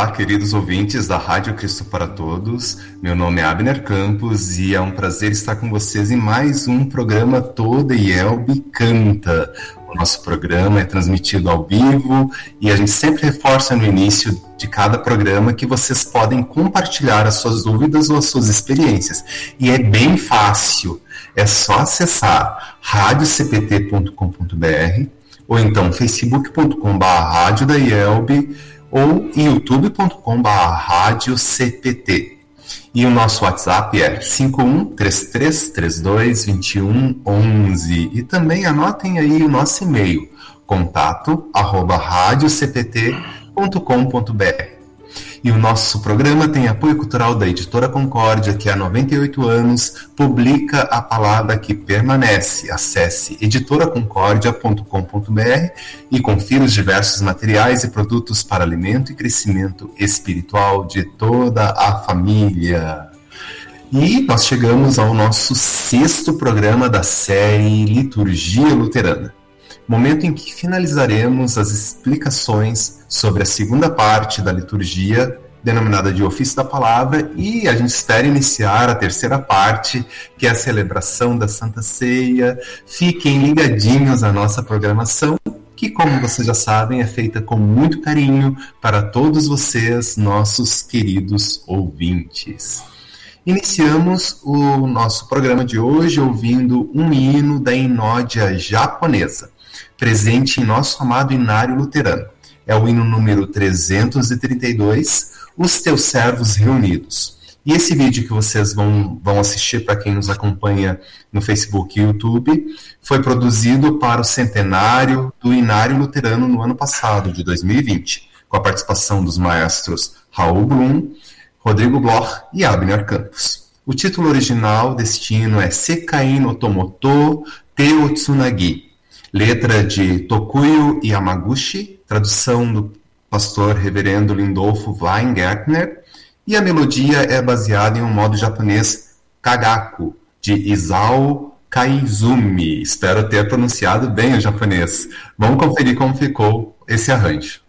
Olá, queridos ouvintes da Rádio Cristo para Todos. Meu nome é Abner Campos e é um prazer estar com vocês em mais um programa Toda Yelbe Canta. O nosso programa é transmitido ao vivo e a gente sempre reforça no início de cada programa que vocês podem compartilhar as suas dúvidas ou as suas experiências. E é bem fácil, é só acessar radiocpt.com.br ou então facebook.com.br ou youtube.com.br CPT. E o nosso WhatsApp é 5133322111. E também anotem aí o nosso e-mail, contato arroba radiocpt.com.br. E o nosso programa tem apoio cultural da Editora Concórdia, que há 98 anos publica a palavra que permanece. Acesse editoraconcordia.com.br e confira os diversos materiais e produtos para alimento e crescimento espiritual de toda a família. E nós chegamos ao nosso sexto programa da série Liturgia Luterana momento em que finalizaremos as explicações sobre a segunda parte da liturgia, denominada de Ofício da Palavra, e a gente espera iniciar a terceira parte, que é a celebração da Santa Ceia. Fiquem ligadinhos à nossa programação, que, como vocês já sabem, é feita com muito carinho para todos vocês, nossos queridos ouvintes. Iniciamos o nosso programa de hoje ouvindo um hino da inódia japonesa presente em nosso amado Inário Luterano. É o hino número 332, Os Teus Servos Reunidos. E esse vídeo que vocês vão, vão assistir para quem nos acompanha no Facebook e YouTube foi produzido para o centenário do Inário Luterano no ano passado, de 2020, com a participação dos maestros Raul Blum, Rodrigo Bloch e Abner Campos. O título original deste hino é Sekain Otomoto Teo Tsunagi, letra de Tokuyo Yamaguchi, tradução do pastor reverendo Lindolfo Weingärtner, e a melodia é baseada em um modo japonês kagaku, de Isao Kaizumi. Espero ter pronunciado bem o japonês. Vamos conferir como ficou esse arranjo.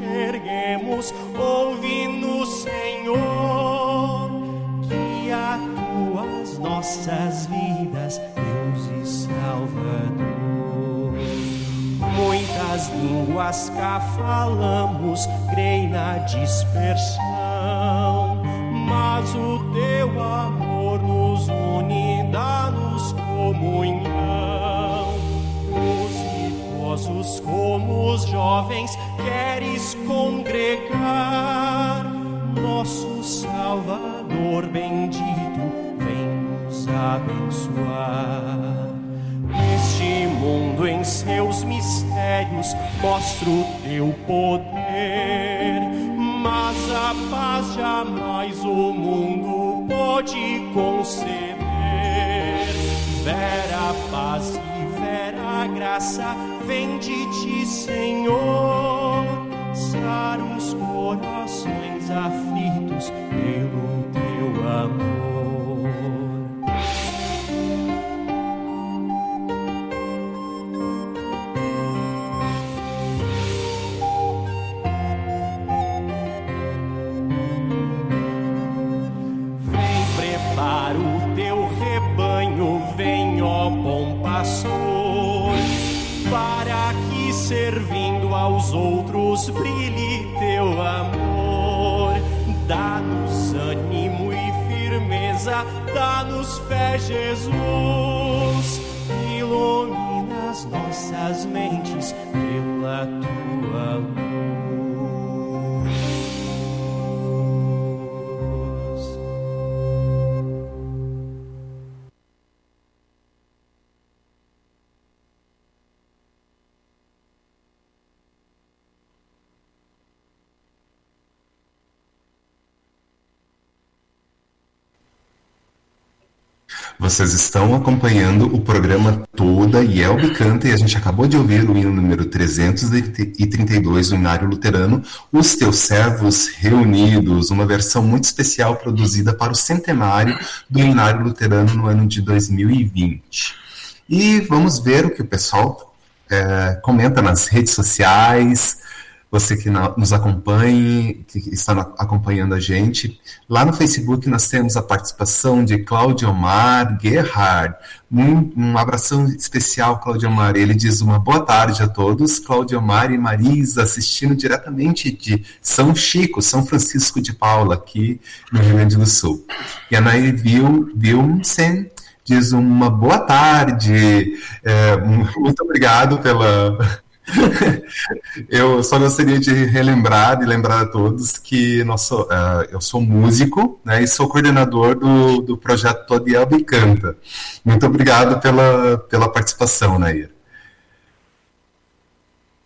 erguemos, ouve no Senhor, que atuas nossas vidas, Deus e Salvador. Muitas línguas cá falamos, creio na dispersão, mas o teu amor nos une, dá-nos comunhão como os jovens queres congregar. Nosso Salvador bendito, vem nos abençoar. Neste mundo em seus mistérios mostra o teu poder, mas a paz jamais o mundo pode conceber. Vera paz e vera graça vem de ti, Senhor, sar os corações aflitos pelo teu amor. Vem prepara o teu rebanho, vem ó bom pastor servindo aos outros brilhe teu amor. Dá-nos ânimo e firmeza, dá-nos fé, Jesus. Ilumina as nossas mentes pela tua luz. Vocês estão acompanhando o programa Toda e Elbe Canta e a gente acabou de ouvir o hino número 332 do Inário Luterano, Os Teus Servos Reunidos, uma versão muito especial produzida para o centenário do Inário Luterano no ano de 2020. E vamos ver o que o pessoal é, comenta nas redes sociais, você que nos acompanhe, que está acompanhando a gente. Lá no Facebook nós temos a participação de Claudio Omar Gerhard. Um, um abração especial, Claudio Omar. Ele diz uma boa tarde a todos. Claudio Omar e Marisa assistindo diretamente de São Chico, São Francisco de Paula, aqui no Rio Grande do Sul. E a Nair Wilmsen diz uma boa tarde. É, muito obrigado pela eu só gostaria de relembrar e lembrar a todos que nosso, uh, eu sou músico né, e sou coordenador do, do projeto Todielba e Canta. Muito obrigado pela, pela participação, Nair.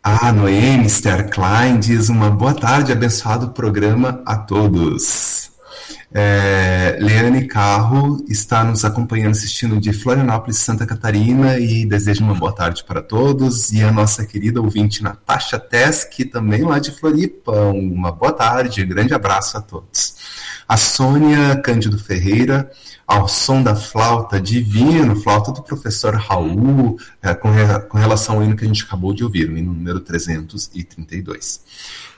A Noemi Ster Klein diz uma boa tarde, abençoado programa a todos. É, Leane Carro está nos acompanhando, assistindo de Florianópolis, Santa Catarina, e deseja uma boa tarde para todos. E a nossa querida ouvinte Natasha que também lá de Floripa. Uma boa tarde, grande abraço a todos. A Sônia Cândido Ferreira, ao som da flauta divino, flauta do professor Raul, é, com, com relação ao hino que a gente acabou de ouvir, o hino número 332.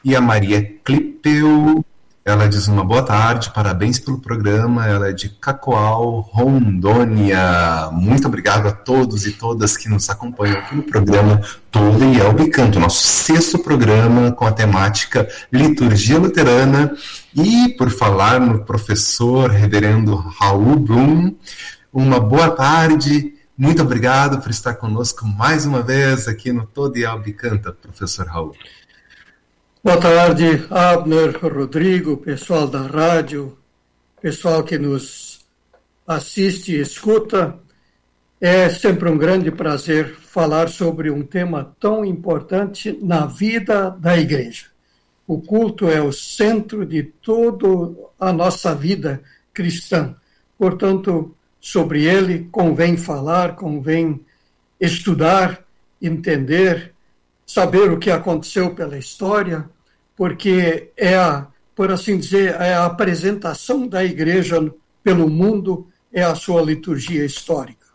E a Maria Clipeu ela diz uma boa tarde, parabéns pelo programa. Ela é de Cacoal, Rondônia. Muito obrigado a todos e todas que nos acompanham aqui no programa Todo e Elbe Canto, nosso sexto programa com a temática Liturgia Luterana. E por falar no professor reverendo Raul Blum, uma boa tarde. Muito obrigado por estar conosco mais uma vez aqui no Todo e Elbe Canta, professor Raul. Boa tarde, Abner, Rodrigo, pessoal da rádio, pessoal que nos assiste e escuta. É sempre um grande prazer falar sobre um tema tão importante na vida da igreja. O culto é o centro de toda a nossa vida cristã. Portanto, sobre ele convém falar, convém estudar, entender saber o que aconteceu pela história, porque é a, por assim dizer, é a apresentação da igreja pelo mundo, é a sua liturgia histórica.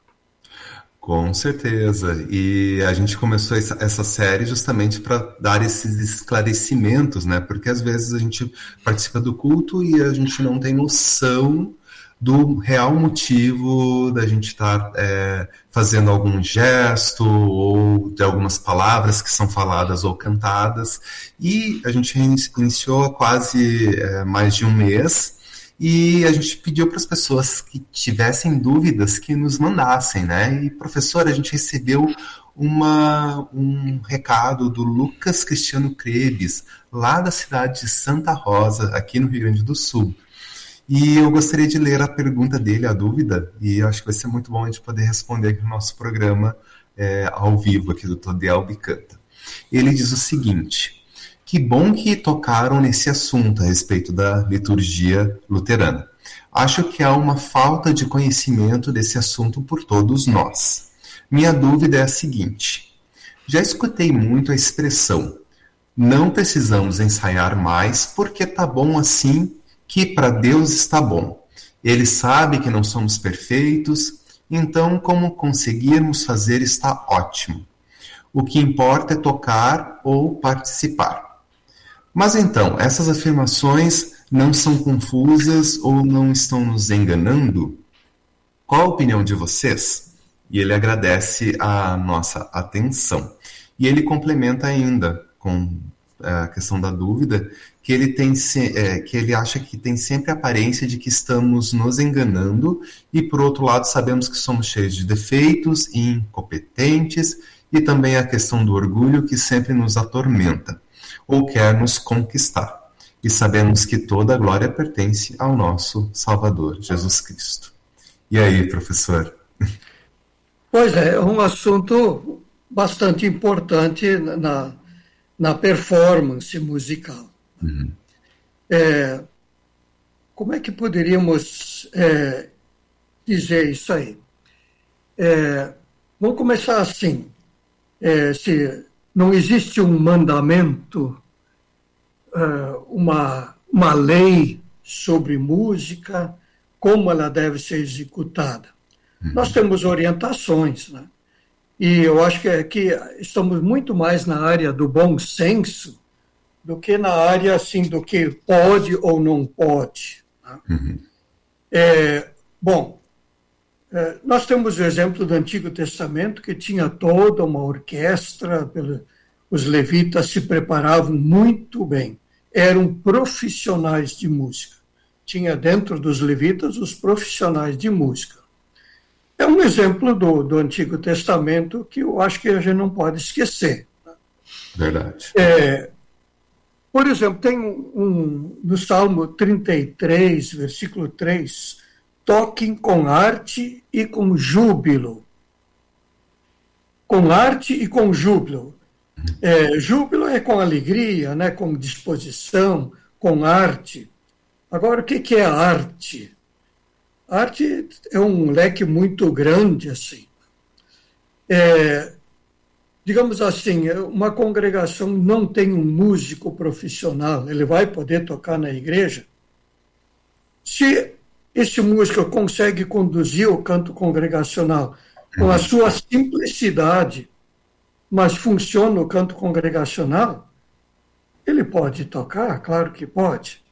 Com certeza. E a gente começou essa, série justamente para dar esses esclarecimentos, né? Porque às vezes a gente participa do culto e a gente não tem noção do real motivo da gente estar é, fazendo algum gesto ou de algumas palavras que são faladas ou cantadas. E a gente iniciou quase é, mais de um mês e a gente pediu para as pessoas que tivessem dúvidas que nos mandassem, né? E professor, a gente recebeu uma, um recado do Lucas Cristiano Crebes, lá da cidade de Santa Rosa, aqui no Rio Grande do Sul. E eu gostaria de ler a pergunta dele, a dúvida, e acho que vai ser muito bom a gente poder responder aqui no nosso programa é, ao vivo aqui do Todiel Bicanta. Ele diz o seguinte: que bom que tocaram nesse assunto a respeito da liturgia luterana. Acho que há uma falta de conhecimento desse assunto por todos nós. Minha dúvida é a seguinte: já escutei muito a expressão não precisamos ensaiar mais porque tá bom assim que para Deus está bom. Ele sabe que não somos perfeitos, então como conseguirmos fazer está ótimo. O que importa é tocar ou participar. Mas então, essas afirmações não são confusas ou não estão nos enganando? Qual a opinião de vocês? e ele agradece a nossa atenção. E ele complementa ainda com a questão da dúvida que ele tem é, que ele acha que tem sempre a aparência de que estamos nos enganando e por outro lado sabemos que somos cheios de defeitos e incompetentes e também a questão do orgulho que sempre nos atormenta ou quer nos conquistar. E sabemos que toda a glória pertence ao nosso Salvador, Jesus Cristo. E aí, professor? Pois é, é um assunto bastante importante na, na performance musical. Uhum. É, como é que poderíamos é, dizer isso aí? É, vamos começar assim. É, se não existe um mandamento, é, uma, uma lei sobre música, como ela deve ser executada. Uhum. Nós temos orientações, né? E eu acho que, é, que estamos muito mais na área do bom senso do que na área assim do que pode ou não pode. Né? Uhum. É, bom, é, nós temos o exemplo do Antigo Testamento que tinha toda uma orquestra, os levitas se preparavam muito bem, eram profissionais de música. Tinha dentro dos levitas os profissionais de música. É um exemplo do, do Antigo Testamento que eu acho que a gente não pode esquecer. Verdade. É, por exemplo, tem um, um, no Salmo 33, versículo 3, toquem com arte e com júbilo. Com arte e com júbilo. É, júbilo é com alegria, né, com disposição, com arte. Agora, o que, que é arte? Arte é um leque muito grande, assim. É, digamos assim, uma congregação não tem um músico profissional, ele vai poder tocar na igreja. Se esse músico consegue conduzir o canto congregacional com a sua simplicidade, mas funciona o canto congregacional, ele pode tocar, claro que pode.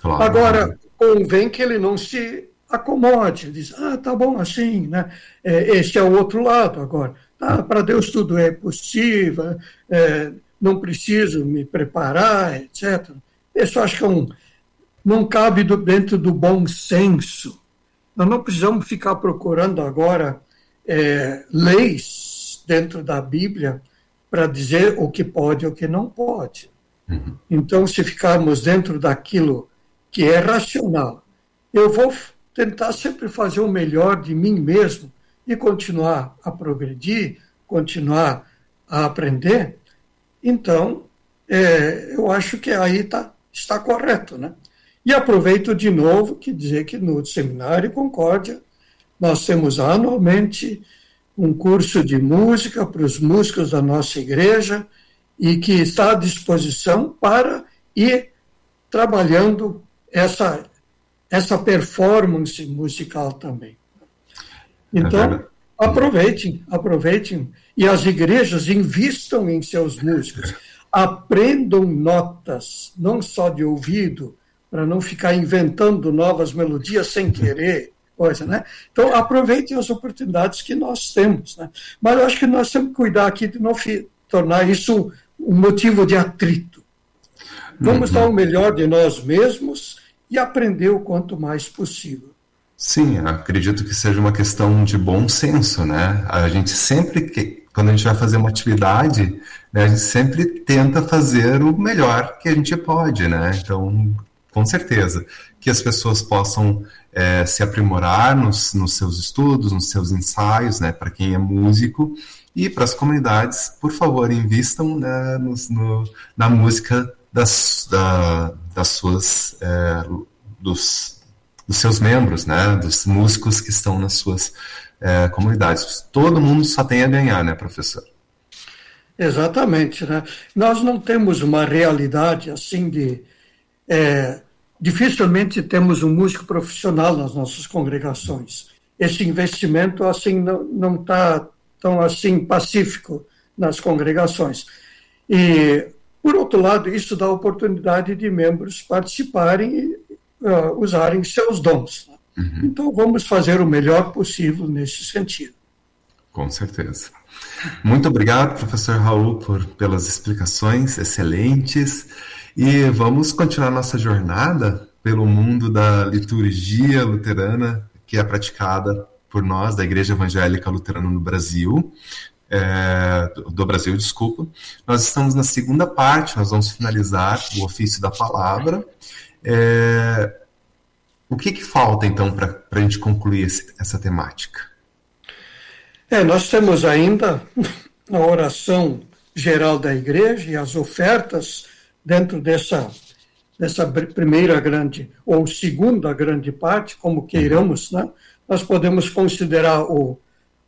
Claro. Agora, convém que ele não se acomode, diz, ah, tá bom assim, né? É, esse é o outro lado agora. Tá, para Deus tudo é possível, é, não preciso me preparar, etc. Isso acho que é um, não cabe do, dentro do bom senso. Nós não precisamos ficar procurando agora é, leis dentro da Bíblia para dizer o que pode e o que não pode. Uhum. Então, se ficarmos dentro daquilo que é racional, eu vou tentar sempre fazer o melhor de mim mesmo e continuar a progredir, continuar a aprender, então é, eu acho que aí tá, está correto. Né? E aproveito de novo que dizer que no Seminário Concórdia nós temos anualmente um curso de música para os músicos da nossa igreja e que está à disposição para ir trabalhando essa essa performance musical também. Então, é aproveitem, aproveitem. E as igrejas invistam em seus músicos. Aprendam notas, não só de ouvido, para não ficar inventando novas melodias sem querer, coisa, né? Então, aproveitem as oportunidades que nós temos, né? Mas eu acho que nós temos que cuidar aqui de não tornar isso um motivo de atrito. Vamos uhum. dar o melhor de nós mesmos e aprender o quanto mais possível. Sim, acredito que seja uma questão de bom senso, né? A gente sempre, que, quando a gente vai fazer uma atividade, né, a gente sempre tenta fazer o melhor que a gente pode, né? Então, com certeza, que as pessoas possam é, se aprimorar nos, nos seus estudos, nos seus ensaios, né? Para quem é músico e para as comunidades, por favor, invistam né, no, no, na música das, da, das suas é, dos, dos, seus membros, né, dos músicos que estão nas suas é, comunidades. Todo mundo só tem a ganhar, né, professor? Exatamente, né? Nós não temos uma realidade assim de é, dificilmente temos um músico profissional nas nossas congregações. Esse investimento assim não está tão assim pacífico nas congregações. E por outro lado, isso dá oportunidade de membros participarem e uh, usarem seus dons. Uhum. Então, vamos fazer o melhor possível nesse sentido. Com certeza. Muito obrigado, professor Raul, por, pelas explicações excelentes. E vamos continuar nossa jornada pelo mundo da liturgia luterana que é praticada por nós, da Igreja Evangélica Luterana no Brasil, é, do Brasil, desculpa. Nós estamos na segunda parte, nós vamos finalizar o ofício da palavra. É, o que, que falta, então, para a gente concluir esse, essa temática? É, nós temos ainda a oração geral da igreja e as ofertas dentro dessa, dessa primeira grande, ou segunda grande parte, como queiramos, né? nós podemos considerar o,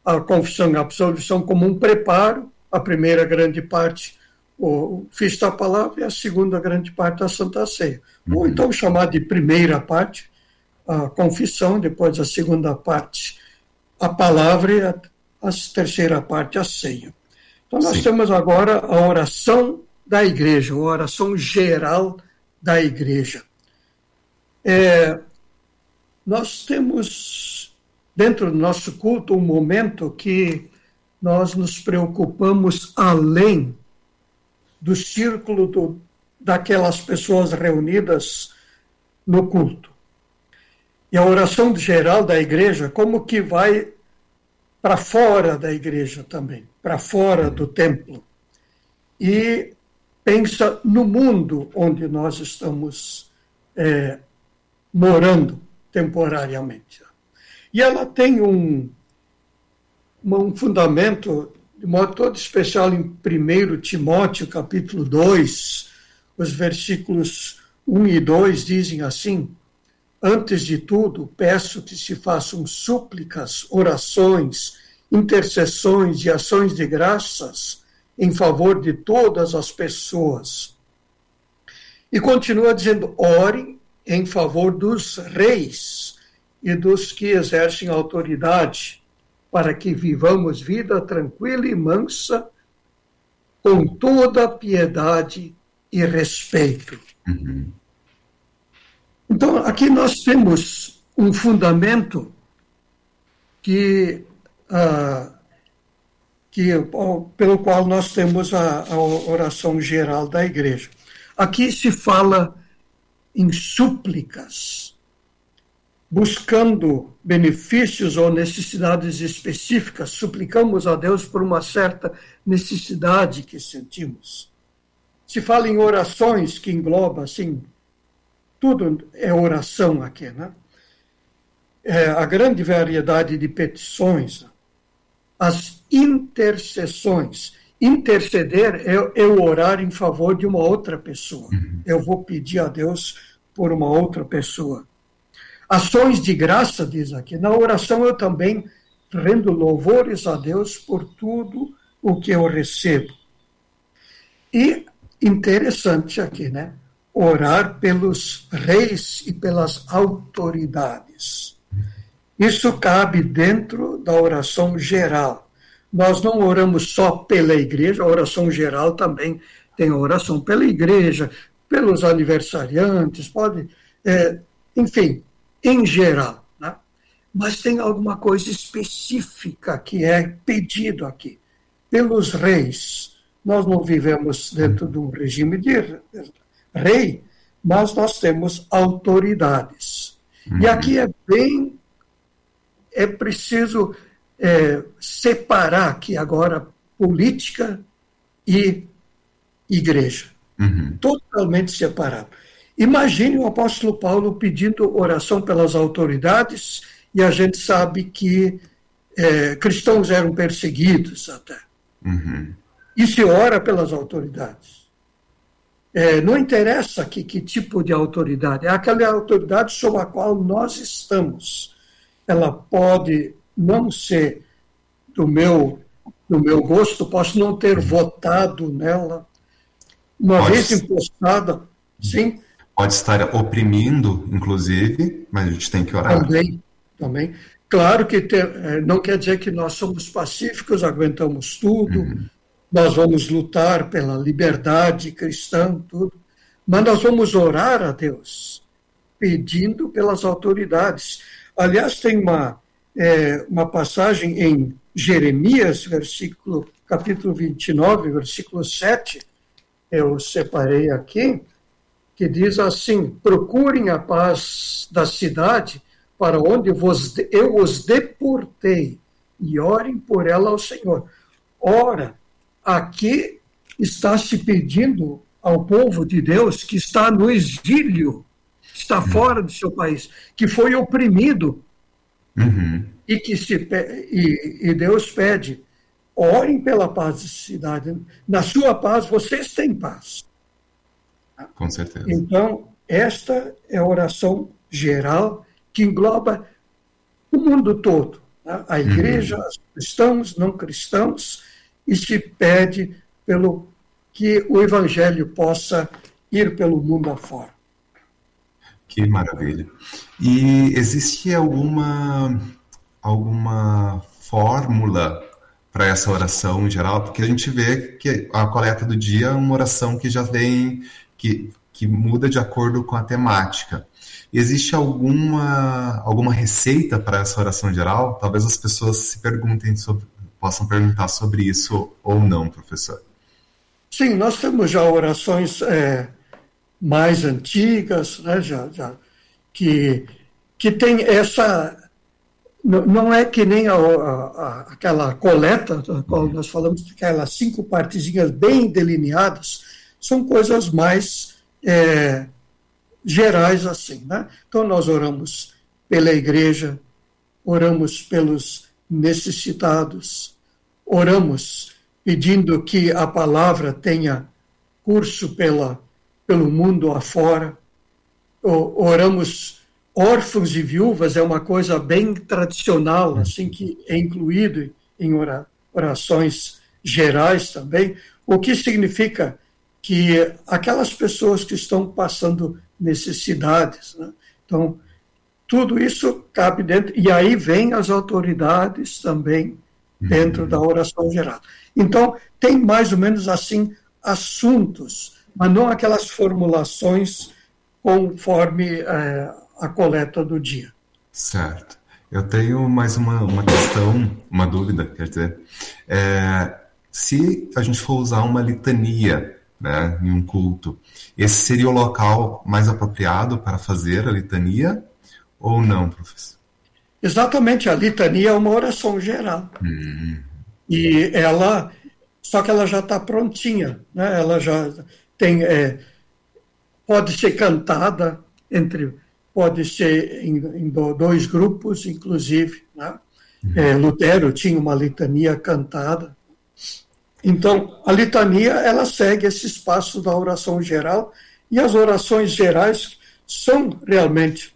a confissão e a absolvição como um preparo, a primeira grande parte, o Fiz da Palavra, e a segunda grande parte, a Santa Ceia. Uhum. Ou então chamar de primeira parte, a confissão, depois a segunda parte, a palavra e a, a terceira parte, a ceia. Então, nós Sim. temos agora a oração da igreja, a oração geral da igreja. É, nós temos, dentro do nosso culto, um momento que nós nos preocupamos além do círculo do, daquelas pessoas reunidas no culto. E a oração geral da igreja, como que vai para fora da igreja também, para fora do templo. E pensa no mundo onde nós estamos é, morando temporariamente. E ela tem um, um fundamento, de modo todo especial, em 1 Timóteo, capítulo 2, os versículos 1 e 2 dizem assim: Antes de tudo, peço que se façam súplicas, orações, intercessões e ações de graças em favor de todas as pessoas. E continua dizendo: orem em favor dos reis e dos que exercem autoridade, para que vivamos vida tranquila e mansa, com toda piedade e respeito. Uhum. Então, aqui nós temos um fundamento que, uh, que pelo qual nós temos a, a oração geral da igreja. Aqui se fala em súplicas, buscando benefícios ou necessidades específicas, suplicamos a Deus por uma certa necessidade que sentimos. Se fala em orações que engloba assim tudo é oração aqui, né? É, a grande variedade de petições, as intercessões. Interceder é eu orar em favor de uma outra pessoa. Uhum. Eu vou pedir a Deus por uma outra pessoa. Ações de graça, diz aqui. Na oração eu também rendo louvores a Deus por tudo o que eu recebo. E interessante aqui, né? orar pelos reis e pelas autoridades. Isso cabe dentro da oração geral. Nós não oramos só pela igreja, a oração geral também tem oração pela igreja, pelos aniversariantes, pode, é, enfim, em geral. Né? Mas tem alguma coisa específica que é pedido aqui. Pelos reis. Nós não vivemos dentro de um regime de rei, mas nós temos autoridades. Uhum. E aqui é bem. É preciso é, separar aqui agora política e igreja. Uhum. Totalmente separado. Imagine o apóstolo Paulo pedindo oração pelas autoridades, e a gente sabe que é, cristãos eram perseguidos até. Uhum. E se ora pelas autoridades. É, não interessa que, que tipo de autoridade, é aquela autoridade sob a qual nós estamos. Ela pode não ser do meu, do meu gosto, posso não ter votado nela. Uma pode vez impostada, sim. Pode estar oprimindo, inclusive, mas a gente tem que orar. Também, também. Claro que é, não quer dizer que nós somos pacíficos, aguentamos tudo, uhum nós vamos lutar pela liberdade cristã, tudo, mas nós vamos orar a Deus, pedindo pelas autoridades. Aliás, tem uma, é, uma passagem em Jeremias, versículo, capítulo 29, versículo 7, eu separei aqui, que diz assim: Procurem a paz da cidade para onde vos, eu os deportei, e orem por ela ao Senhor. Ora, aqui está se pedindo ao povo de Deus que está no exílio, está uhum. fora do seu país, que foi oprimido, uhum. e que se e, e Deus pede, orem pela paz da cidade. Na sua paz, vocês têm paz. Com certeza. Então, esta é a oração geral que engloba o mundo todo. Né? A igreja, uhum. os cristãos, não cristãos, e se pede pelo que o evangelho possa ir pelo mundo afora. Que maravilha. E existe alguma alguma fórmula para essa oração em geral? Porque a gente vê que a coleta do dia é uma oração que já vem que, que muda de acordo com a temática. Existe alguma, alguma receita para essa oração geral? Talvez as pessoas se perguntem sobre, possam perguntar sobre isso ou não, professor. Sim, nós temos já orações é, mais antigas, né, já, já, que, que tem essa. Não é que nem a, a, aquela coleta, da qual nós falamos, aquelas cinco partezinhas bem delineadas, são coisas mais é, gerais assim. Né? Então, nós oramos pela igreja, oramos pelos necessitados, oramos pedindo que a palavra tenha curso pela, pelo mundo afora, oramos órfãos e viúvas, é uma coisa bem tradicional, assim, que é incluído em orações gerais também, o que significa que aquelas pessoas que estão passando necessidades. Né? Então, tudo isso cabe dentro, e aí vem as autoridades também dentro uhum. da oração geral. Então, tem mais ou menos assim assuntos, mas não aquelas formulações conforme é, a coleta do dia. Certo. Eu tenho mais uma, uma questão, uma dúvida, quer dizer, é, se a gente for usar uma litania né, em um culto. Esse seria o local mais apropriado para fazer a litania ou não, professor? Exatamente, a litania é uma oração geral. Hum. E ela, só que ela já está prontinha, né? ela já tem, é, pode ser cantada entre, pode ser em, em dois grupos, inclusive. Né? Hum. É, Lutero tinha uma litania cantada, então, a litania, ela segue esse espaço da oração geral, e as orações gerais são realmente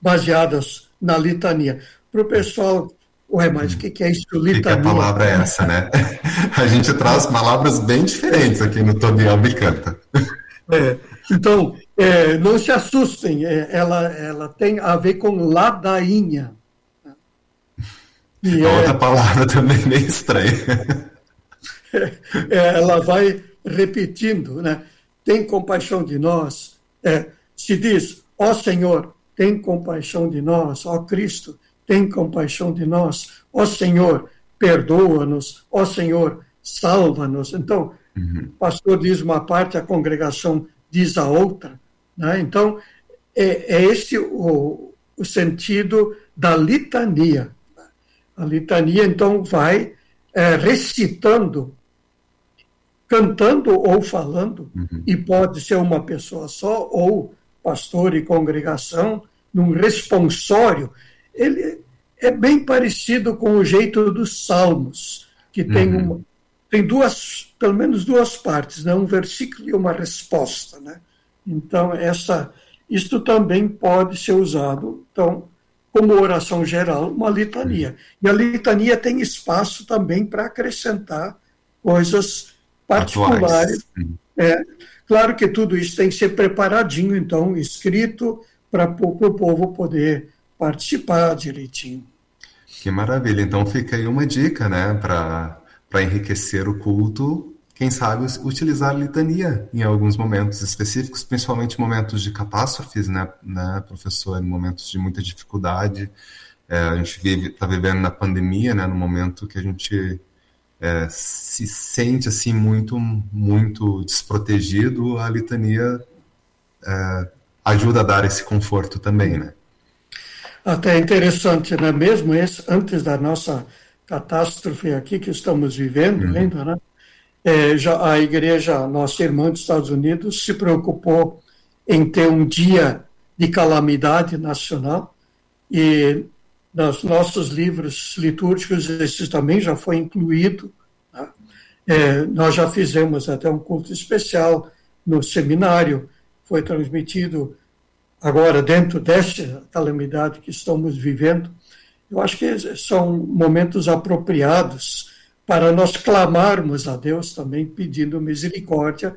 baseadas na litania. Para o pessoal, ué, mas o que, que é isso, litania? Que, que a palavra é essa, né? A gente traz palavras bem diferentes aqui no Tobiel Bicanta. É, então, é, não se assustem, é, ela, ela tem a ver com ladainha. E Outra é palavra também meio estranha. É, ela vai repetindo, né? Tem compaixão de nós. É, se diz, ó Senhor, tem compaixão de nós, ó Cristo, tem compaixão de nós, ó Senhor, perdoa-nos, ó Senhor, salva-nos. Então, uhum. o pastor diz uma parte, a congregação diz a outra. Né? Então, é, é esse o, o sentido da litania. A litania, então, vai é, recitando, cantando ou falando, uhum. e pode ser uma pessoa só, ou pastor e congregação, num responsório. Ele é bem parecido com o jeito dos salmos, que tem, uhum. uma, tem duas, pelo menos duas partes, né? um versículo e uma resposta. Né? Então, essa, isto também pode ser usado. Então, como oração geral, uma litania. E a litania tem espaço também para acrescentar coisas particulares. É, claro que tudo isso tem que ser preparadinho, então, escrito, para o povo poder participar direitinho. Que maravilha. Então fica aí uma dica, né, para enriquecer o culto quem sabe, utilizar litania em alguns momentos específicos, principalmente momentos de catástrofes, né, né professor, em momentos de muita dificuldade, É, a gente está vivendo na pandemia, né, no momento que a gente é, se sente assim muito, muito desprotegido, a litania é, ajuda a dar esse conforto também, né? Até interessante, né? Mesmo esse, antes da nossa catástrofe aqui que estamos vivendo uhum. ainda, né? É, já a igreja, nossa irmã dos Estados Unidos, se preocupou em ter um dia de calamidade nacional e nos nossos livros litúrgicos esse também já foi incluído. Né? É, nós já fizemos até um culto especial no seminário, foi transmitido agora dentro desta calamidade que estamos vivendo. Eu acho que são momentos apropriados para nós clamarmos a Deus também pedindo misericórdia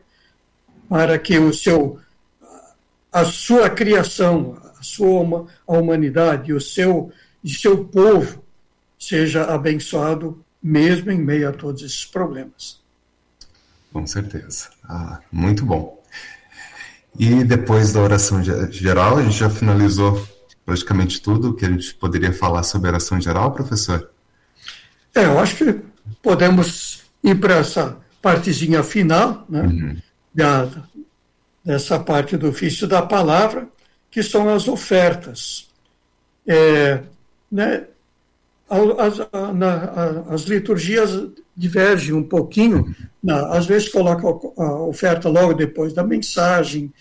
para que o seu a sua criação, a sua a humanidade, o seu e seu povo seja abençoado mesmo em meio a todos esses problemas. Com certeza. Ah, muito bom. E depois da oração geral, a gente já finalizou praticamente tudo que a gente poderia falar sobre a oração geral, professor? É, eu acho que podemos ir para essa partezinha final, né, uhum. da, dessa parte do ofício da palavra, que são as ofertas. É, né, as, na, as liturgias divergem um pouquinho, na, às vezes coloca a oferta logo depois da mensagem,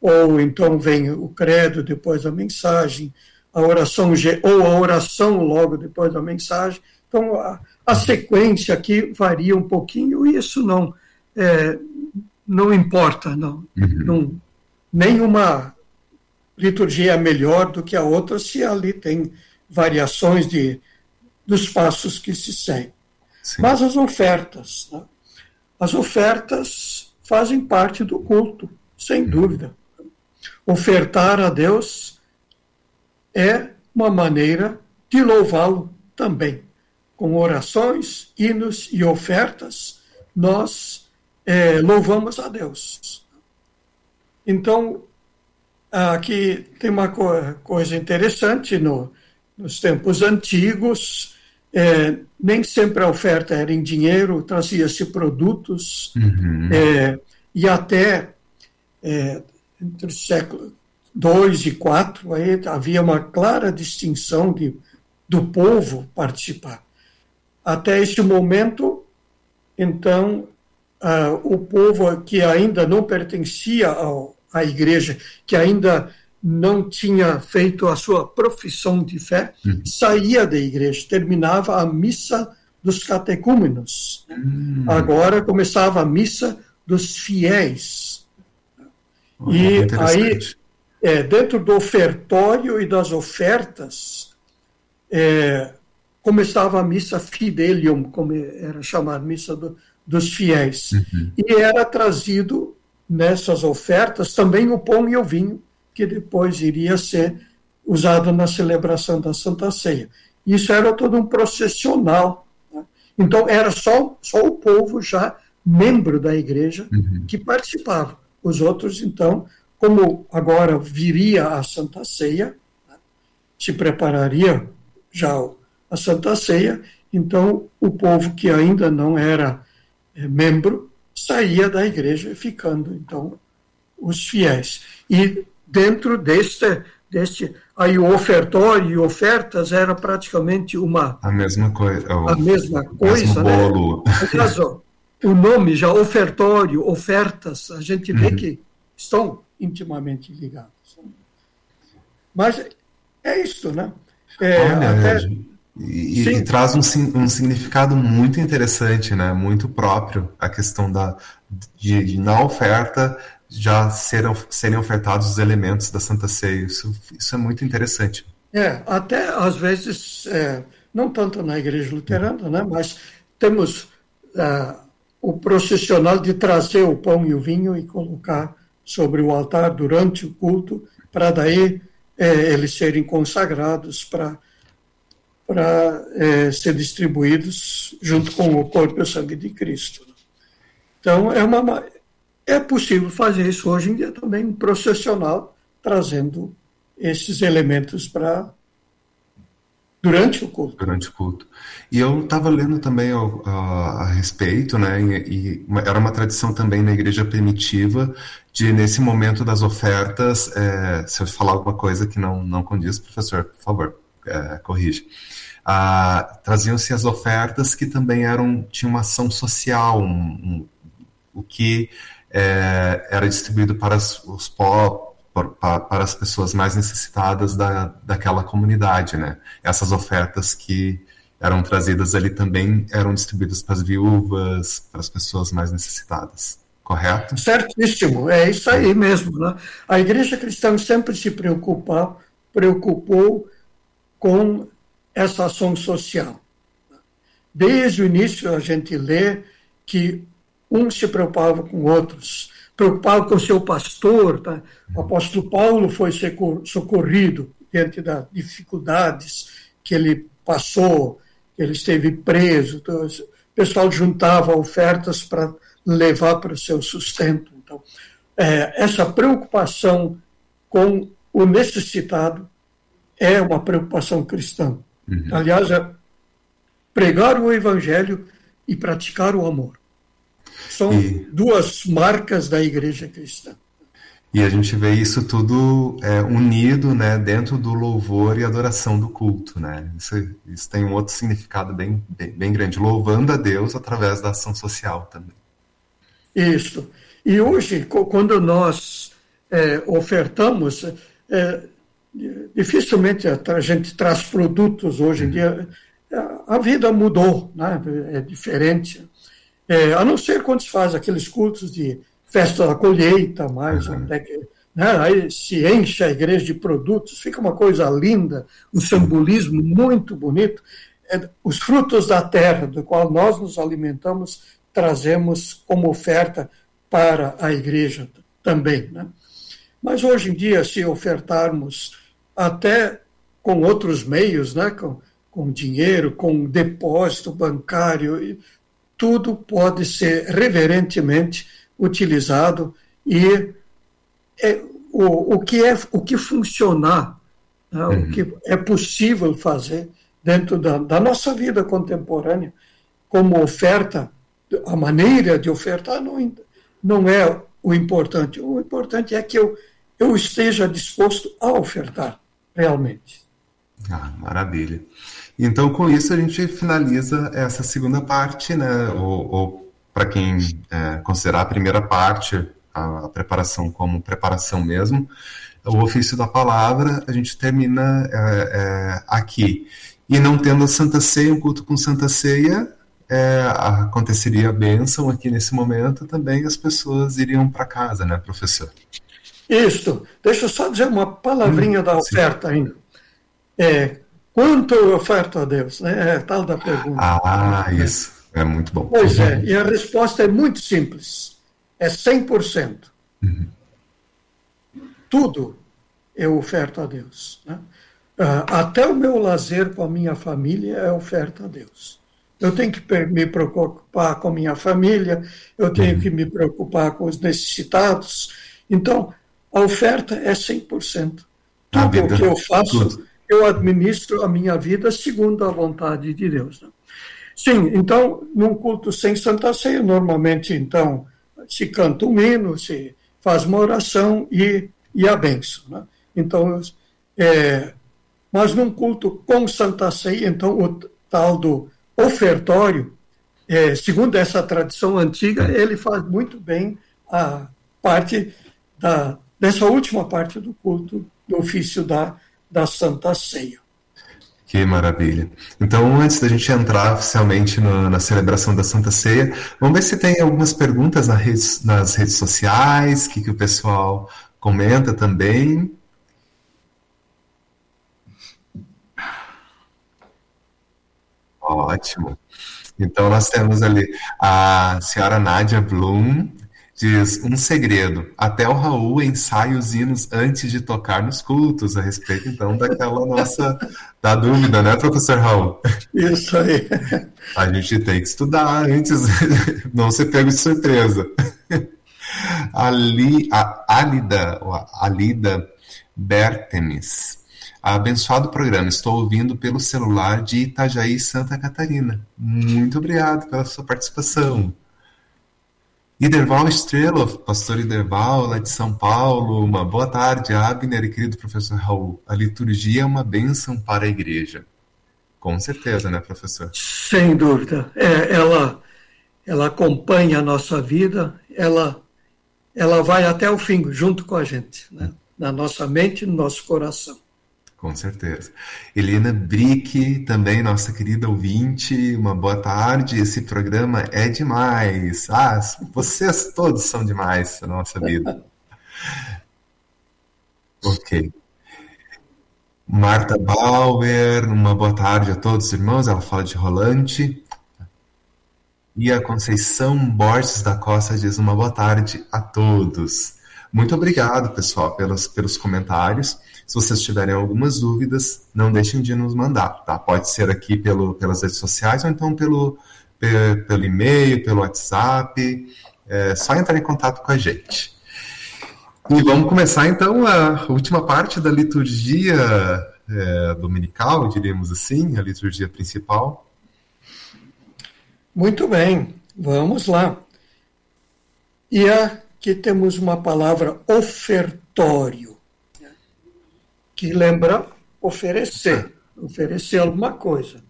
ou então vem o credo depois da mensagem, a oração ou a oração logo depois da mensagem. Então a, a sequência aqui varia um pouquinho e isso não é, não importa, não. Uhum. não. Nenhuma liturgia é melhor do que a outra se ali tem variações de, dos passos que se seguem. Mas as ofertas, né? as ofertas fazem parte do culto, sem uhum. dúvida. Ofertar a Deus é uma maneira de louvá-lo também. Com orações, hinos e ofertas, nós é, louvamos a Deus. Então, aqui tem uma coisa interessante no, nos tempos antigos, é, nem sempre a oferta era em dinheiro, trazia-se produtos, uhum. é, e até é, entre o século II e IV, aí havia uma clara distinção de, do povo participar. Até esse momento, então, o povo que ainda não pertencia ao, à igreja, que ainda não tinha feito a sua profissão de fé, uhum. saía da igreja, terminava a missa dos catecúmenos. Uhum. Agora começava a missa dos fiéis. Oh, e aí, é, dentro do ofertório e das ofertas, é, começava a missa fidelium, como era chamada, missa do, dos fiéis. Uhum. E era trazido nessas ofertas também o pão e o vinho que depois iria ser usado na celebração da Santa Ceia. Isso era todo um processional. Né? Então, era só, só o povo já membro da igreja uhum. que participava. Os outros, então, como agora viria a Santa Ceia, né? se prepararia já a Santa Ceia, então o povo que ainda não era é, membro saía da igreja, ficando, então, os fiéis. E dentro deste, deste aí o ofertório e ofertas era praticamente uma a mesma coisa a mesma coisa né? bolo. no caso o nome já ofertório ofertas a gente vê uhum. que estão intimamente ligados mas é isso né é, Olha, até... e, e, traz um, um significado muito interessante né muito próprio a questão da de, de na oferta já serão, serem ofertados os elementos da Santa Ceia. Isso, isso é muito interessante. É, até às vezes, é, não tanto na igreja luterana, né, mas temos é, o processional de trazer o pão e o vinho e colocar sobre o altar durante o culto, para daí é, eles serem consagrados para para é, ser distribuídos junto com o corpo e o sangue de Cristo. Então, é uma, é possível fazer isso hoje em dia também, um processional, trazendo esses elementos para durante o culto. Durante o culto. E eu estava lendo também a, a, respeito, né? E, e, era uma tradição também na igreja primitiva de nesse momento das ofertas, é, se eu falar alguma coisa que não não condiz, professor, por favor, é, corrija. Ah, traziam-se as ofertas que também eram tinham uma ação social, um, um, o que é, era distribuído para os, pobres para, para, as pessoas mais necessitadas da, daquela comunidade, né? Essas ofertas que eram trazidas ali também eram distribuídas para as viúvas, para as pessoas mais necessitadas, correto? Certíssimo, é isso aí mesmo. Né? A igreja cristã sempre se preocupou, preocupou com essa ação social. Desde o início a gente lê que uns se preocupavam com outros, preocupado com seu pastor. Tá? O apóstolo Paulo foi socorrido diante das dificuldades que ele passou, que ele esteve preso. Então, o pessoal juntava ofertas para levar para o seu sustento. Então, é, essa preocupação com o necessitado é uma preocupação cristã. Uhum. Aliás, é pregar o evangelho e praticar o amor. São e, duas marcas da igreja cristã. E a gente vê isso tudo é, unido né, dentro do louvor e adoração do culto. Né? Isso, isso tem um outro significado bem, bem, bem, grande, louvando a Deus através da ação social também. Isso. E hoje, quando nós é, ofertamos, é, dificilmente a gente traz produtos hoje em uhum. dia. A vida mudou, né? é diferente. É, a não ser quando se faz aqueles cultos de festa da colheita, mais, uhum. onde é que, né, aí se enche a igreja de produtos, fica uma coisa linda, um simbolismo muito bonito. É, os frutos da terra, do qual nós nos alimentamos, trazemos como oferta para a igreja também. Né? Mas hoje em dia, se ofertarmos até com outros meios, né, com, com dinheiro, com depósito bancário, tudo pode ser reverentemente utilizado e é, o, o, que é o que funcionar, né, uhum. o que é possível fazer dentro da, da, nossa vida contemporânea como oferta, a maneira de ofertar não, não é o importante. O importante é que eu, eu esteja disposto a ofertar realmente. Ah, maravilha. Então, com isso, a gente finaliza essa segunda parte, né? Ou, ou para quem é, considerar a primeira parte, a, a, preparação como preparação mesmo, o ofício da palavra, a gente termina é, é, aqui. E não tendo a Santa Ceia, um culto com Santa Ceia, é, aconteceria a bênção aqui nesse momento, também as pessoas iriam para casa, né, professor? Isso. Deixa eu só dizer uma palavrinha hum, da oferta sim. ainda. É, Quanto eu oferto a Deus? É, é tal da pergunta. Ah, isso. É muito bom. Pois é, e a resposta é muito simples. É 100%. Uhum. Tudo eu oferto a Deus. Né? Ah, até o meu lazer com a minha família é oferta a Deus. Eu tenho que me preocupar com a minha família, eu tenho uhum. que me preocupar com os necessitados. Então, a oferta é 100%. Tudo o que eu faço tudo eu administro a minha vida segundo a vontade de Deus. Né? Sim, então, num culto sem Santa Ceia, normalmente, então, se canta um hino, se faz uma oração e, e a benção. Né? Então, é, mas num culto com Santa Ceia, então, o tal do ofertório, é, segundo essa tradição antiga, ele faz muito bem a parte da, dessa última parte do culto, do ofício da da Santa Ceia. Que maravilha. Então, antes da gente entrar oficialmente no, na celebração da Santa Ceia, vamos ver se tem algumas perguntas nas redes, nas redes sociais, o que, que o pessoal comenta também. Ótimo. Então, nós temos ali a senhora Nádia Blum, Diz um segredo. Até o Raul ensaia os hinos antes de tocar nos cultos, a respeito então daquela nossa da dúvida, né, professor Raul? Isso aí. A gente tem que estudar antes, não ser pego de surpresa. Ali, a Alida, a Alida Bertemis. Abençoado programa, estou ouvindo pelo celular de Itajaí, Santa Catarina. Muito obrigado pela sua participação. Iderval Estrela, pastor Iderval, lá de São Paulo, uma boa tarde, Abner e querido professor Raul. A liturgia é uma bênção para a igreja. Com certeza, né, professor? Sem dúvida. É, ela, ela acompanha a nossa vida, ela, ela vai até o fim, junto com a gente, né? na nossa mente e no nosso coração. Com certeza. Helena Brick, também nossa querida ouvinte, uma boa tarde. Esse programa é demais. Ah, vocês todos são demais na nossa vida. ok. Marta Bauer, uma boa tarde a todos, irmãos. Ela fala de Rolante. E a Conceição Borges da Costa diz uma boa tarde a todos. Muito obrigado, pessoal, pelos, pelos comentários. Se vocês tiverem algumas dúvidas, não deixem de nos mandar, tá? Pode ser aqui pelo, pelas redes sociais ou então pelo, pelo e-mail, pelo WhatsApp. É só entrar em contato com a gente. E vamos começar então a última parte da liturgia é, dominical, diríamos assim, a liturgia principal. Muito bem, vamos lá. E aqui temos uma palavra ofertório, que lembra oferecer, oferecer alguma coisa.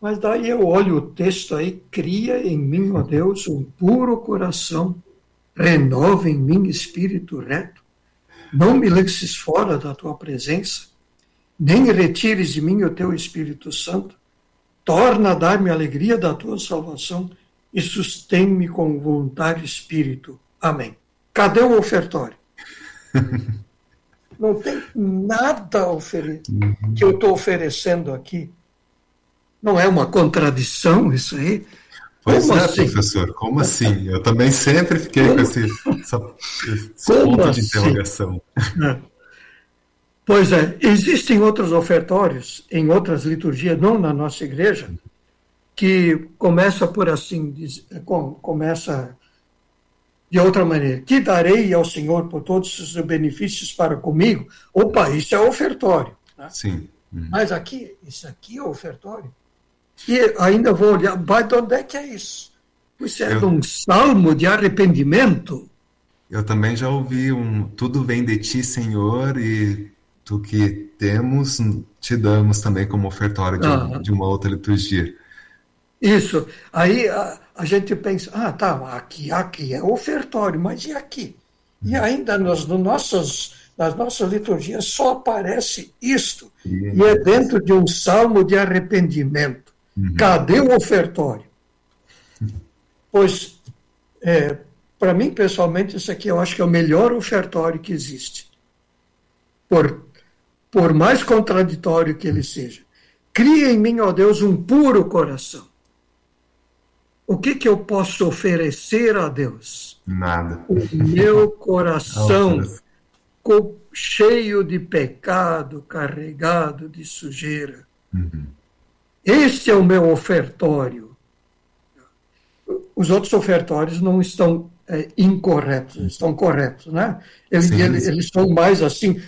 Mas daí eu olho o texto aí, cria em mim, ó Deus, um puro coração, renova em mim espírito reto, não me lances fora da tua presença, nem retires de mim o teu Espírito Santo, torna a dar-me a alegria da tua salvação e sustém-me com voluntário espírito. Amém. Cadê o ofertório? Não tem nada a oferecer, uhum. que eu estou oferecendo aqui. Não é uma contradição isso aí? Pois como é, assim? professor, como assim? Eu também sempre fiquei como? com esse, essa, esse ponto assim? de interrogação. Pois é, existem outros ofertórios em outras liturgias, não na nossa igreja, que começa por assim, começa de outra maneira. Que darei ao Senhor por todos os benefícios para comigo? Opa, isso é ofertório. Né? Sim. Uhum. Mas aqui, isso aqui é ofertório. E ainda vou olhar, mas de onde é que é isso? Isso é Eu... um salmo de arrependimento. Eu também já ouvi um tudo vem de ti, Senhor, e tu que temos, te damos também como ofertório de, de uma outra liturgia. Isso. Aí a, a, gente pensa, ah, tá, aqui, aqui é ofertório, mas e aqui? E uhum. ainda nos, no nossos, nas nossas liturgias só aparece isto. E é dentro de um salmo de arrependimento. Uhum. Cadê o ofertório? Pois, é, para mim, pessoalmente, isso aqui eu acho que é o melhor ofertório que existe. Por por mais contraditório que ele seja. Cria em mim, ó Deus, um puro coração. O que, que eu posso oferecer a Deus? Nada. O meu coração cheio de pecado, carregado de sujeira. Uhum. Este é o meu ofertório. Os outros ofertórios não estão é, incorretos, estão corretos, né? Eles, sim, eles, sim. eles são mais assim,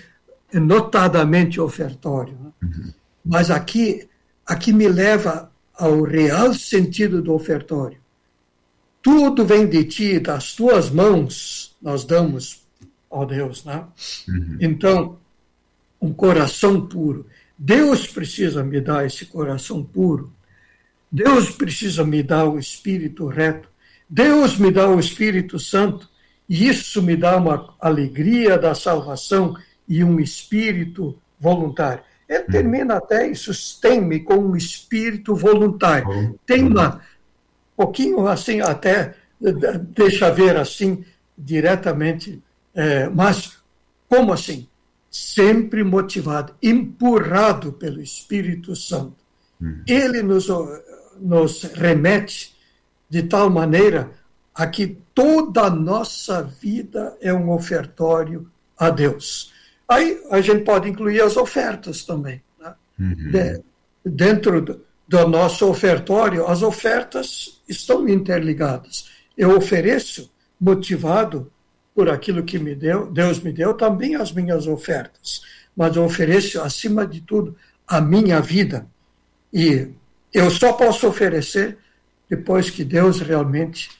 notadamente ofertório. Né? Uhum. Mas aqui, aqui me leva ao real sentido do ofertório. Tudo vem de ti, das tuas mãos nós damos, ó Deus, né? Uhum. Então, um coração puro. Deus precisa me dar esse coração puro. Deus precisa me dar o Espírito reto. Deus me dá o Espírito Santo. E isso me dá uma alegria da salvação e um espírito voluntário. Ele hum. termina até e sustém-me com um espírito voluntário. Tem uma pouquinho assim, até deixa ver assim diretamente, é, mas como assim? Sempre motivado, empurrado pelo Espírito Santo. Hum. Ele nos, nos remete de tal maneira a que toda a nossa vida é um ofertório a Deus. Aí a gente pode incluir as ofertas também. Né? Uhum. De, dentro do, do nosso ofertório, as ofertas estão interligadas. Eu ofereço, motivado por aquilo que me deu, Deus me deu, também as minhas ofertas. mas eu ofereço, acima de tudo, a minha vida. E eu só posso oferecer depois que Deus realmente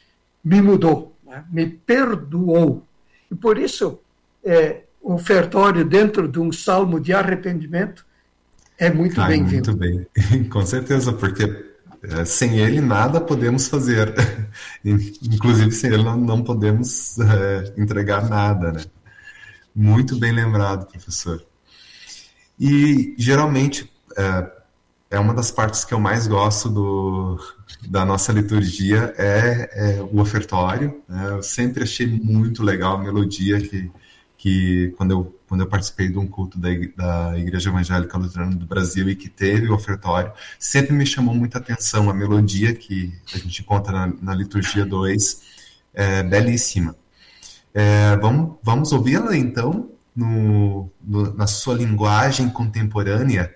me mudou, né? me perdoou. E por isso, é, ofertório dentro de um salmo de arrependimento é muito bem-vindo. Muito bem, com certeza, porque é, sem ele nada podemos fazer. Inclusive, sem ele não, não podemos é, entregar nada, né? Muito bem lembrado, professor. E geralmente é, é uma das partes que eu mais gosto do, da nossa liturgia é, é o ofertório. Né? Eu sempre achei muito legal a melodia que, que quando eu, quando eu participei de um culto da, da Igreja Evangélica Luterana do Brasil e que teve o ofertório, sempre me chamou muita atenção a melodia que a gente encontra na, na liturgia 2, é belíssima. É, vamos vamos ouvi-la então no, no, na sua linguagem contemporânea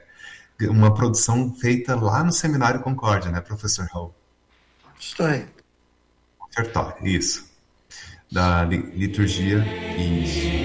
uma produção feita lá no Seminário Concórdia, né, professor Raul? Está aí. Ofertório, isso. Da liturgia. Isso.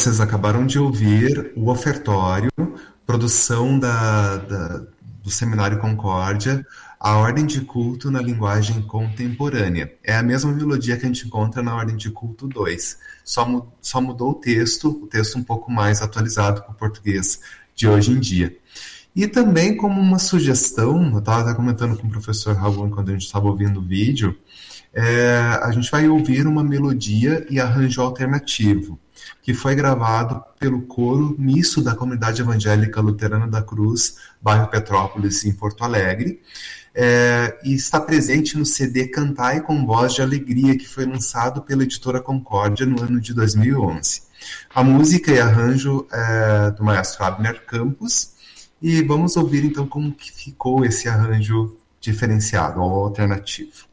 Vocês acabaram de ouvir o ofertório, produção da, da, do Seminário Concórdia, a ordem de culto na linguagem contemporânea. É a mesma melodia que a gente encontra na ordem de culto 2, só, só mudou o texto, o texto um pouco mais atualizado para o português de hoje em dia. E também como uma sugestão, eu estava comentando com o professor Raul quando a gente estava ouvindo o vídeo, é, a gente vai ouvir uma melodia e arranjo alternativo que foi gravado pelo coro misto da comunidade evangélica luterana da Cruz, bairro Petrópolis, em Porto Alegre, é, e está presente no CD Cantai com Voz de Alegria, que foi lançado pela editora Concórdia no ano de 2011. A música e arranjo é do maestro Abner Campos, e vamos ouvir então como que ficou esse arranjo diferenciado ou alternativo.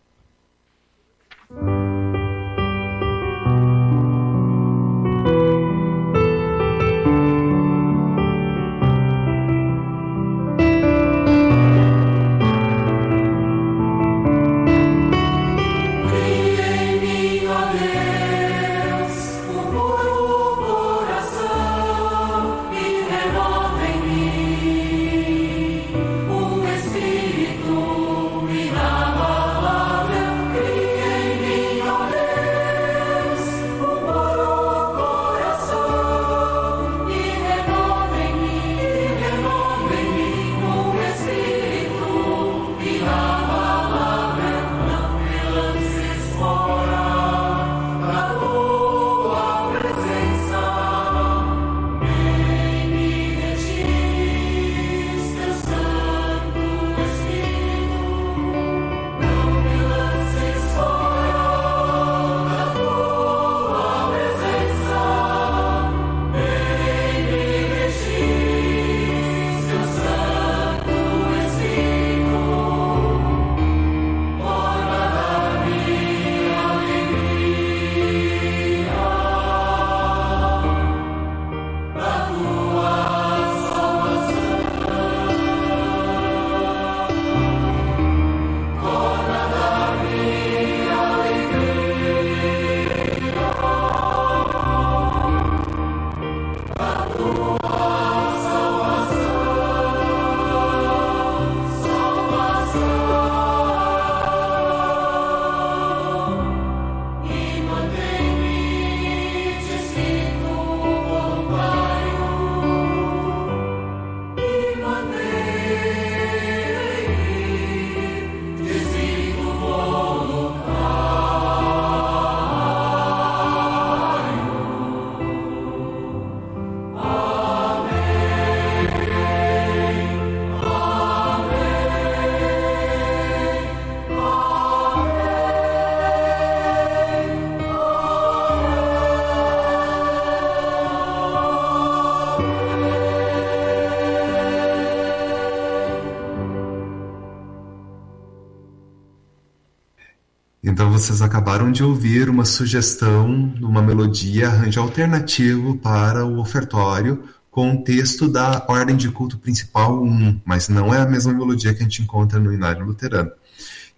Vocês acabaram de ouvir uma sugestão de uma melodia, arranjo alternativo para o ofertório com o texto da Ordem de Culto Principal 1, mas não é a mesma melodia que a gente encontra no Inário Luterano.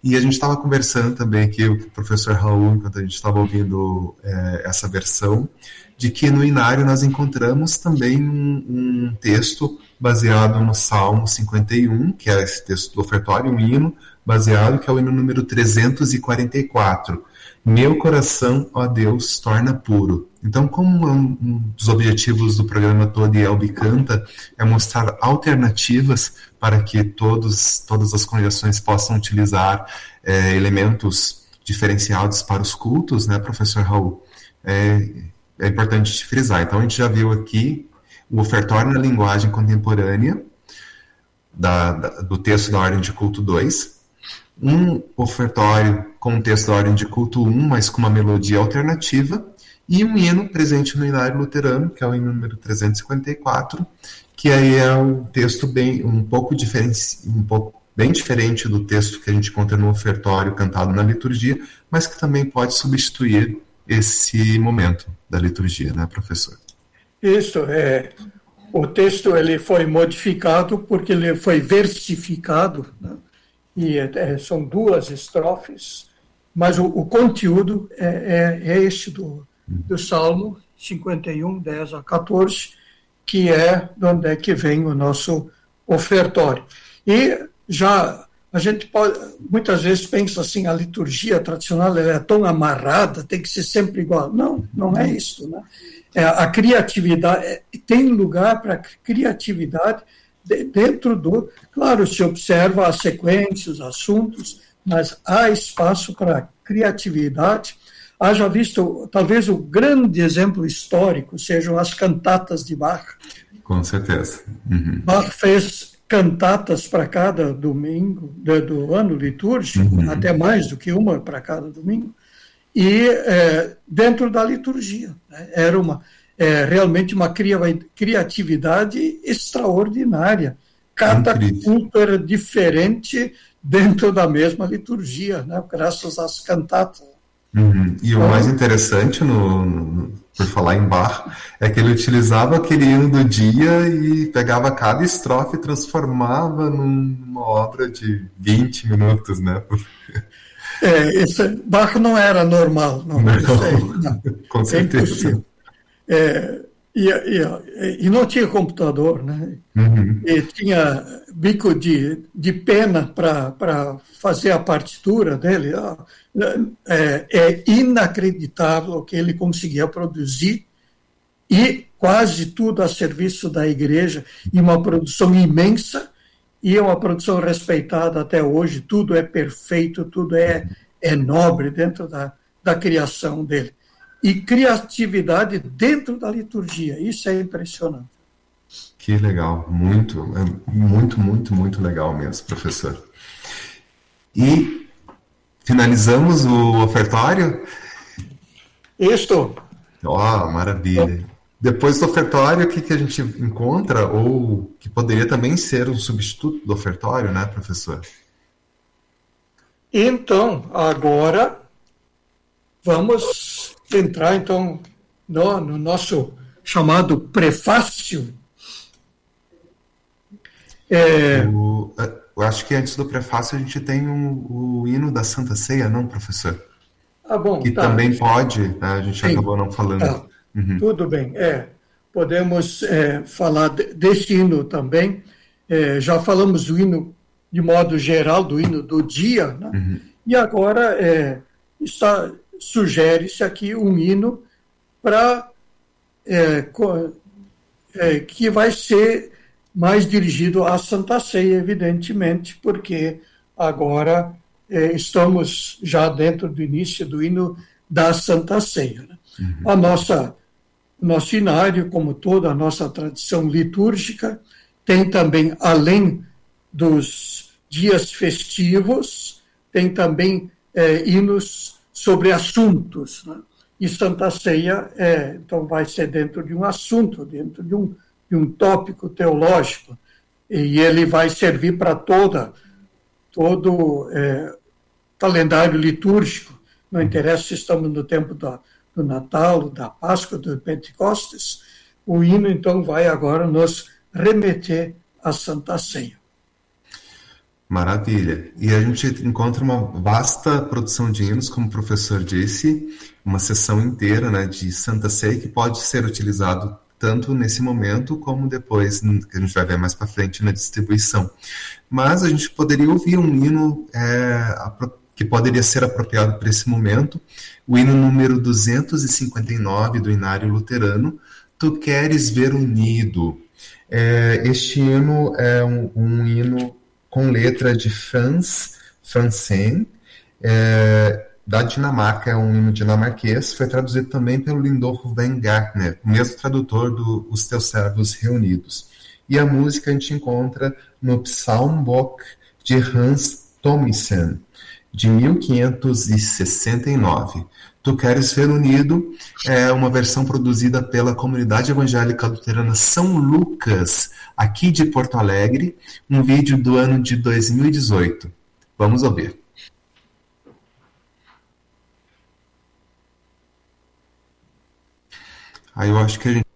E a gente estava conversando também aqui, o professor Raul, enquanto a gente estava ouvindo é, essa versão, de que no Inário nós encontramos também um, um, texto baseado no Salmo 51, que é esse texto do ofertório, um hino baseado, que é o hino número 344. Meu coração, ó Deus, torna puro. Então, como um, um dos objetivos do programa Todo e Elbe Canta é mostrar alternativas para que todos, todas as congregações possam utilizar é, elementos diferenciados para os cultos, né, professor Raul? É, é importante frisar. Então, a gente já viu aqui o ofertório na linguagem contemporânea da, da, do texto da Ordem de Culto 2, um ofertório com da Ordem de Culto 1, mas com uma melodia alternativa, e um hino presente no Hinário Luterano, que é o hino número 354, que aí é um texto bem um pouco diferente, um pouco bem diferente do texto que a gente encontra no ofertório cantado na liturgia, mas que também pode substituir esse momento da liturgia, né, professor? Isso é o texto ele foi modificado porque ele foi versificado né? E é, são duas estrofes, mas o, o conteúdo é, é, é este do, do Salmo 51, 10 a 14, que é de onde é que vem o nosso ofertório. E já a gente pode, muitas vezes pensa assim, a liturgia tradicional é tão amarrada, tem que ser sempre igual. Não, não é isso. Né? É, a criatividade, é, tem lugar para criatividade dentro do. Claro, se observa a sequência, os assuntos, mas há espaço para criatividade. Haja visto, talvez o grande exemplo histórico sejam as cantatas de Bach. Com certeza. Uhum. Bach fez cantatas para cada domingo do, do ano litúrgico, uhum. até mais do que uma para cada domingo, e é, dentro da liturgia. Né? Era uma, é, realmente uma criatividade extraordinária. Cada culto era diferente dentro da mesma liturgia, né? graças às cantatas. Uhum. E o mais interessante, no, no, por falar em Bach, é que ele utilizava aquele hino do dia e pegava cada estrofe e transformava numa obra de 20 minutos, né? É, esse, Bach não era normal, não. não, não. Com é certeza. É, e, e, e, não tinha computador, né? Uhum. E tinha bico de, de pena para fazer a partitura dele. É, é inacreditável o que ele conseguia produzir e quase tudo a serviço da igreja, e uma produção imensa e uma produção respeitada até hoje. Tudo é perfeito, tudo é, é nobre dentro da, da criação dele e criatividade dentro da liturgia. Isso é impressionante. Que legal, muito, é muito, muito, muito legal mesmo, professor. E finalizamos o ofertório? Isto. Ó, oh, maravilha. Depois do ofertório, o que, que a gente encontra, ou que poderia também ser um substituto do ofertório, né, professor? Então, agora vamos entrar então no, no nosso chamado prefácio. É... O, eu acho que antes do prefácio a gente tem o, o hino da Santa Ceia, não, professor? Ah, bom. Que tá. também pode, né? a gente Sim. acabou não falando. Tá. Uhum. Tudo bem, é. Podemos é, falar desse hino também. É, já falamos do hino de modo geral, do hino do dia, né? Uhum. e agora é, está sugere-se aqui um hino para é, é, que vai ser mais dirigido à Santa Ceia, evidentemente, porque agora é, estamos já dentro do início do hino da Santa Ceia. Né? Uhum. A nossa nosso inário, como toda a nossa tradição litúrgica, tem também, além dos dias festivos, tem também é, hinos sobre assuntos. Né? E Santa Ceia é, então vai ser dentro de um assunto, dentro de um, de um tópico teológico, e ele vai servir para toda todo é, calendário litúrgico. não interessa se estamos no tempo do, do Natal, da Páscoa, do Pentecostes, o hino então vai agora nos remeter à Santa Ceia. Maravilha. E a gente encontra uma vasta produção de hinos, como o professor disse, uma sessão inteira né, de Santa Ceia que pode ser utilizado tanto nesse momento como depois, que a gente vai ver mais para frente na distribuição. Mas a gente poderia ouvir um hino é, que poderia ser apropriado para esse momento, o hino número 259 do Inário Luterano, Tu Queres Ver Unido. É, este hino é um, um hino com letra de Franz Franzen, é, da Dinamarca, é um hino dinamarquês, foi traduzido também pelo Lindorf Weingartner, o mesmo tradutor do Os Teus Servos Reunidos. E a música a gente encontra no Psalmbock de Hans Thomsen, de 1569. Tu Queres Ver Unido é uma versão produzida pela Comunidade Evangélica Luterana São Lucas, aqui de Porto Alegre, um vídeo do ano de 2018. Vamos ouvir. Aí eu acho que a gente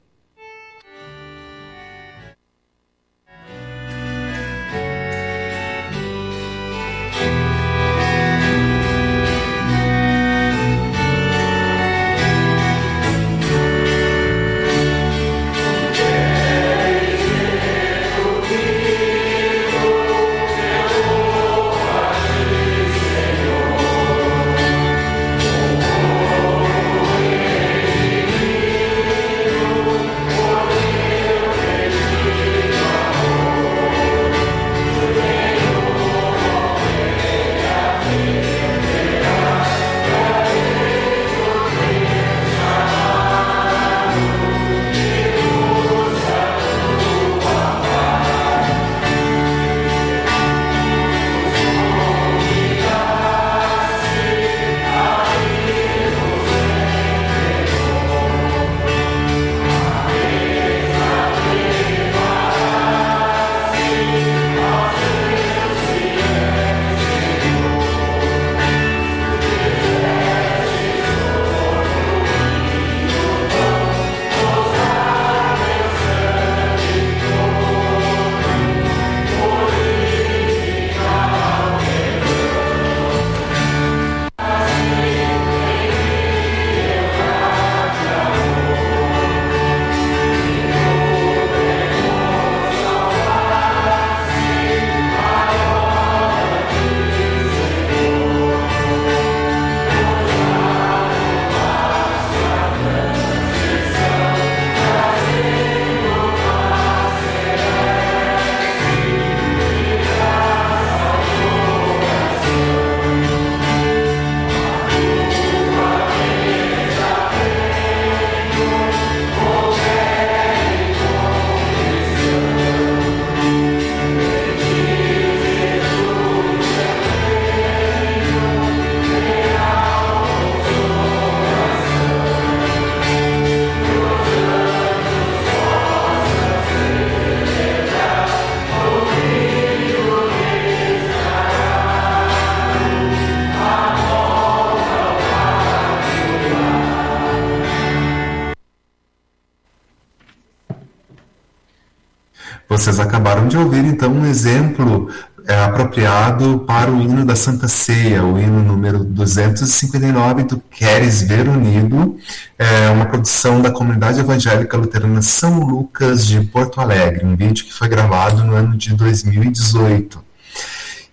Vocês acabaram de ouvir então um exemplo é, apropriado para o hino da Santa Ceia, o hino número 259 do Queres Ver Unido, é uma produção da Comunidade Evangélica Luterana São Lucas de Porto Alegre, um vídeo que foi gravado no ano de 2018.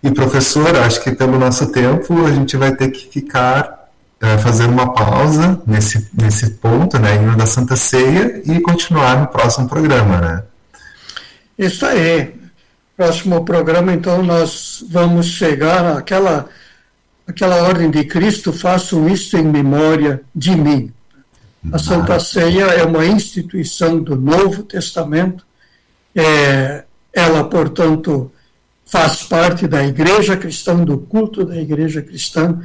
E professor, acho que pelo nosso tempo a gente vai ter que ficar é, fazer uma pausa nesse, nesse ponto, né, hino da Santa Ceia, e continuar no próximo programa, né? Isso aí. Próximo programa, então, nós vamos chegar àquela, àquela ordem de Cristo, façam isso em memória de mim. A Santa Ceia é uma instituição do Novo Testamento, é, ela, portanto, faz parte da igreja cristã, do culto da igreja cristã,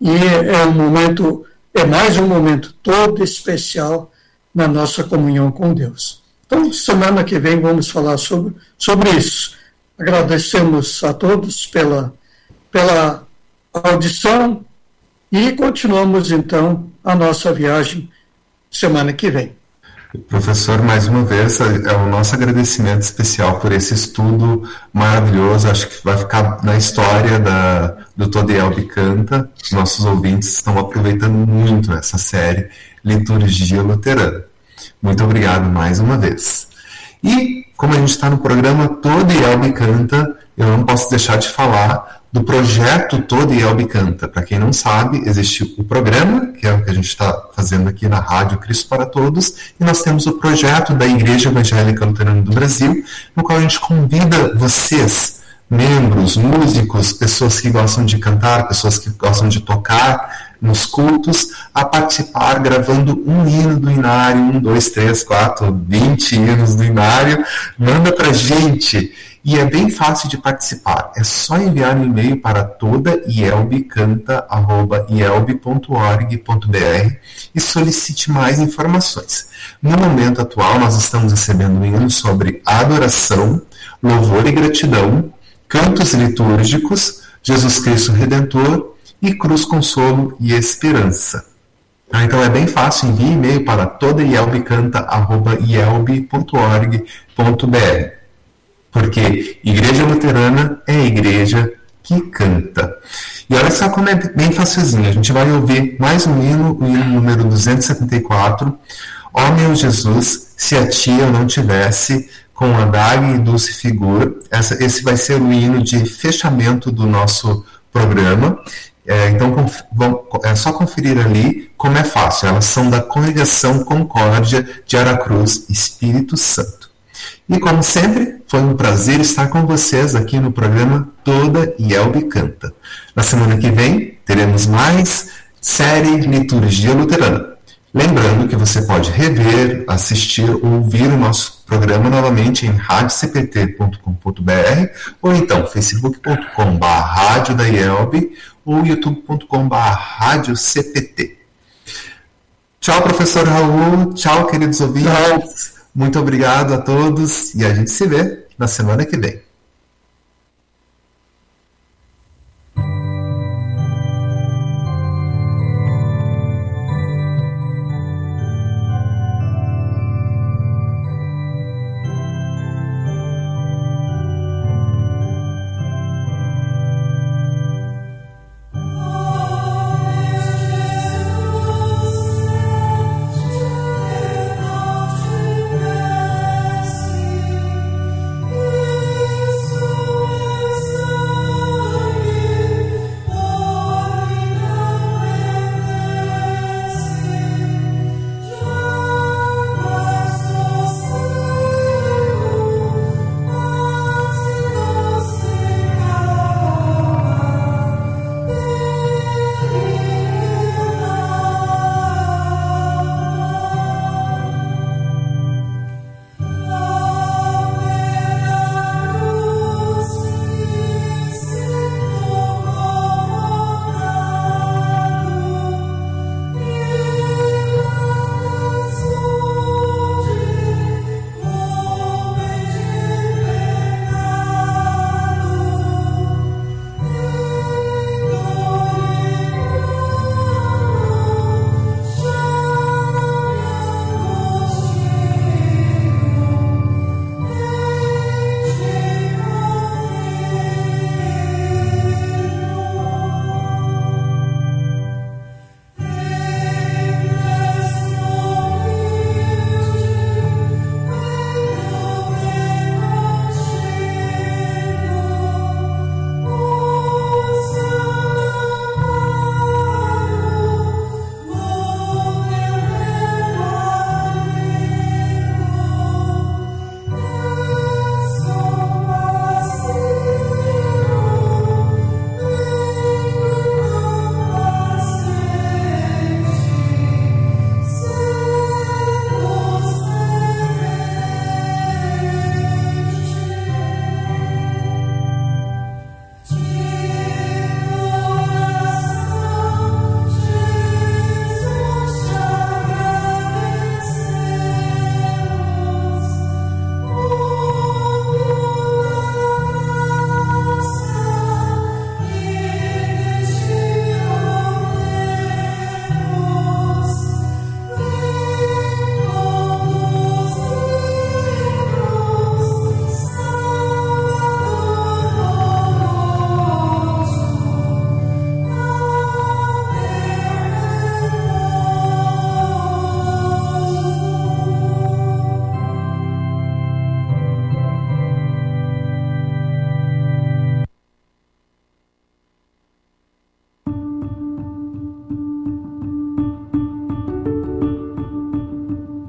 e é um momento, é mais um momento todo especial na nossa comunhão com Deus. Então, semana que vem vamos falar sobre, sobre isso. Agradecemos a todos pela, pela audição E continuamos então a nossa viagem semana que vem. Professor, mais uma vez, é o nosso agradecimento especial por esse estudo maravilhoso. Acho que vai ficar na história da, do Todiel Canta. Os nossos ouvintes estão aproveitando muito essa série Liturgia Luterana. Muito obrigado mais uma vez. E, como a gente está no programa Todiel Canta, eu não posso deixar de falar do projeto Todo Elbe Canta. Para quem não sabe, existe o programa, que é o que a gente está fazendo aqui na Rádio Cristo para Todos, e nós temos o projeto da Igreja Evangélica Luterana do Brasil, no qual a gente convida vocês, membros, músicos, pessoas que gostam de cantar, pessoas que gostam de tocar nos cultos, a participar gravando um hino do Inário, um, dois, três, quatro, vinte hinos do Inário. Manda para gente e é bem fácil de participar. É só enviar um e-mail para toda ielbcanta.org.br e solicite mais informações. No momento atual, nós estamos recebendo um hino sobre adoração, louvor e gratidão, cantos litúrgicos, Jesus Cristo Redentor e cruz, consolo e esperança. Ah, então é bem fácil, envie e-mail para toda porque igreja luterana é igreja que canta. E olha só como é bem facilzinho. A gente vai ouvir mais um hino, o hino número 274. Ó oh, meu Jesus, se a ti eu não tivesse com a Dag e Dulce Figur, essa, esse vai ser o hino de fechamento do nosso programa. É, então é só conferir ali como é fácil. Elas são da Congregação Concórdia de Aracruz, Espírito Santo. E como sempre, foi um prazer estar com vocês aqui no programa Toda Yelbe Canta. Na semana que vem teremos mais série Liturgia Luterana. Lembrando que você pode rever, assistir ou ouvir o nosso programa novamente em radiocpt.com.br ou então facebook.com.br ou youtube.com.br. Tchau, professor Raul. Tchau, queridos ouvintes. Tchau. Muito obrigado a todos e a gente se vê na semana que vem.